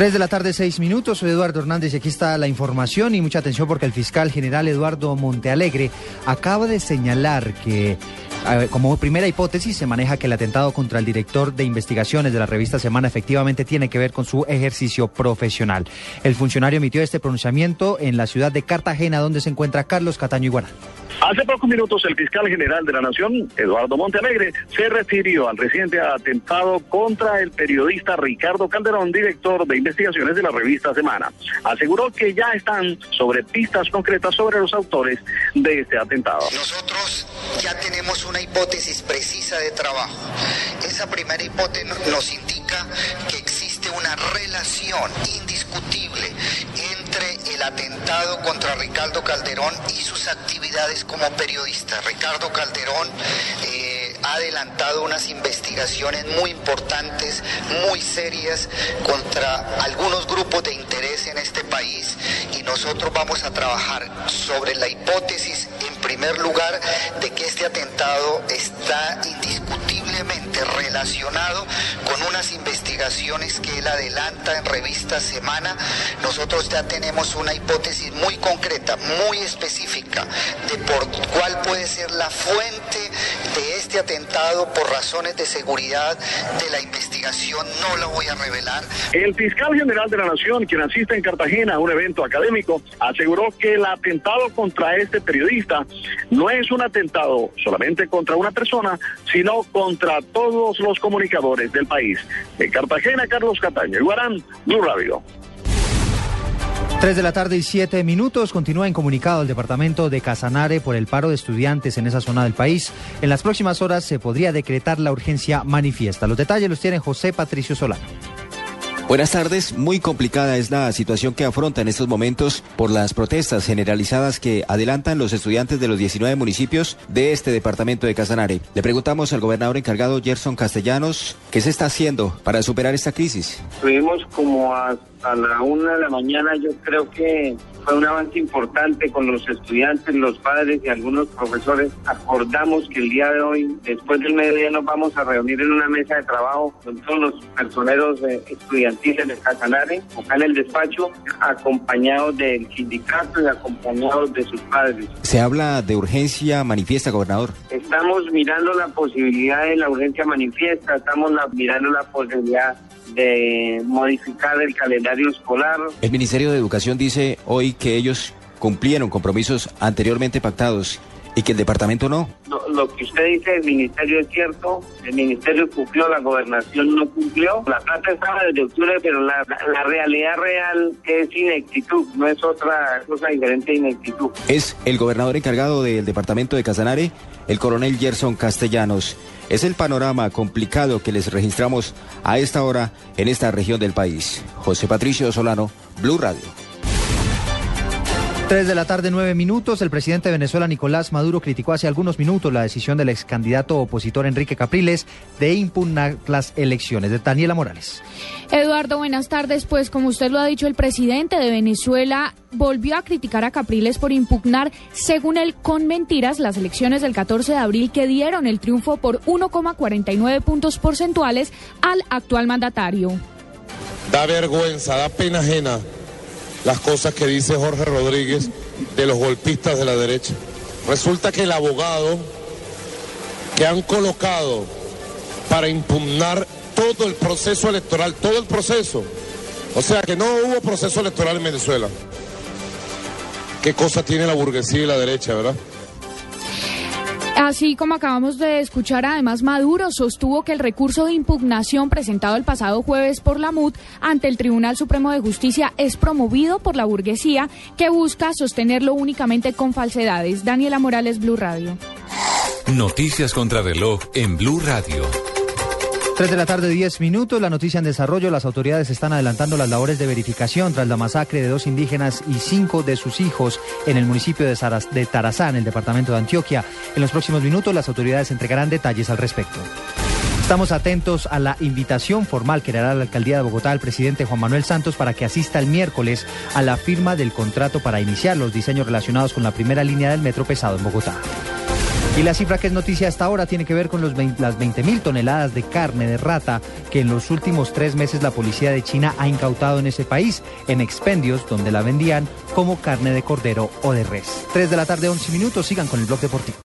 Tres de la tarde, seis minutos. Soy Eduardo Hernández y aquí está la información y mucha atención porque el fiscal general Eduardo Montealegre acaba de señalar que como primera hipótesis se maneja que el atentado contra el director de investigaciones de la revista Semana efectivamente tiene que ver con su ejercicio profesional. El funcionario emitió este pronunciamiento en la ciudad de Cartagena donde se encuentra Carlos Cataño Iguarán. Hace pocos minutos el fiscal general de la Nación, Eduardo Montealegre, se refirió al reciente atentado contra el periodista Ricardo Calderón, director de investigaciones de la revista Semana. Aseguró que ya están sobre pistas concretas sobre los autores de este atentado. Nosotros ya tenemos una hipótesis precisa de trabajo. Esa primera hipótesis nos indica que existe una relación indiscutible entre el atentado contra Ricardo Calderón y sus actividades como periodista. Ricardo Calderón eh, ha adelantado unas investigaciones muy importantes, muy serias contra algunos grupos de interés en este país y nosotros vamos a trabajar sobre la hipótesis primer lugar de que este atentado está indiscutiblemente relacionado con unas investigaciones que él adelanta en revista Semana. Nosotros ya tenemos una hipótesis muy concreta, muy específica de por cuál puede ser la fuente de este atentado por razones de seguridad de la investigación. No lo voy a revelar. El fiscal general de la Nación, quien asiste en Cartagena a un evento académico, aseguró que el atentado contra este periodista no es un atentado solamente contra una persona, sino contra todos los comunicadores del país. En Cartagena, Carlos Cataño, Iguarán, Blue Radio. Tres de la tarde y siete minutos. Continúa incomunicado el departamento de Casanare por el paro de estudiantes en esa zona del país. En las próximas horas se podría decretar la urgencia manifiesta. Los detalles los tiene José Patricio Solano. Buenas tardes. Muy complicada es la situación que afronta en estos momentos por las protestas generalizadas que adelantan los estudiantes de los 19 municipios de este departamento de Casanare. Le preguntamos al gobernador encargado Gerson Castellanos qué se está haciendo para superar esta crisis. Tuvimos como a a la una de la mañana yo creo que fue un avance importante con los estudiantes, los padres y algunos profesores. Acordamos que el día de hoy, después del mediodía, nos vamos a reunir en una mesa de trabajo con todos los personeros eh, estudiantiles de Casanare, acá en el despacho, acompañados del sindicato y acompañados de sus padres. Se habla de urgencia manifiesta, gobernador. Estamos mirando la posibilidad de la urgencia manifiesta, estamos mirando la posibilidad de modificar el calendario escolar. El Ministerio de Educación dice hoy que ellos cumplieron compromisos anteriormente pactados y que el departamento no. Lo, que usted dice del ministerio es cierto, el ministerio cumplió, la gobernación no cumplió, la plata estaba desde octubre, pero la, la realidad real es ineptitud, no es otra cosa diferente de ineptitud. Es el gobernador encargado del departamento de Casanare, el coronel Gerson Castellanos. Es el panorama complicado que les registramos a esta hora en esta región del país. José Patricio Solano, Blue Radio. Tres de la tarde, nueve minutos. El presidente de Venezuela, Nicolás Maduro, criticó hace algunos minutos la decisión del ex candidato opositor Enrique Capriles de impugnar las elecciones. De Daniela Morales. Eduardo, buenas tardes. Pues como usted lo ha dicho, el presidente de Venezuela volvió a criticar a Capriles por impugnar, según él, con mentiras, las elecciones del 14 de abril que dieron el triunfo por 1,49 puntos porcentuales al actual mandatario. Da vergüenza, da pena ajena las cosas que dice Jorge Rodríguez de los golpistas de la derecha. Resulta que el abogado que han colocado para impugnar todo el proceso electoral, todo el proceso, o sea que no hubo proceso electoral en Venezuela. ¿Qué cosa tiene la burguesía y la derecha, verdad? Así como acabamos de escuchar, además Maduro sostuvo que el recurso de impugnación presentado el pasado jueves por la MUD ante el Tribunal Supremo de Justicia es promovido por la burguesía que busca sostenerlo únicamente con falsedades. Daniela Morales, Blue Radio. Noticias contra reloj en Blue Radio. 3 de la tarde, 10 minutos. La noticia en desarrollo. Las autoridades están adelantando las labores de verificación tras la masacre de dos indígenas y cinco de sus hijos en el municipio de, de Tarazá, en el departamento de Antioquia. En los próximos minutos, las autoridades entregarán detalles al respecto. Estamos atentos a la invitación formal que hará la alcaldía de Bogotá al presidente Juan Manuel Santos para que asista el miércoles a la firma del contrato para iniciar los diseños relacionados con la primera línea del metro pesado en Bogotá. Y la cifra que es noticia hasta ahora tiene que ver con los las 20 mil toneladas de carne de rata que en los últimos tres meses la policía de China ha incautado en ese país, en expendios donde la vendían como carne de cordero o de res. Tres de la tarde, 11 minutos, sigan con el blog deportivo.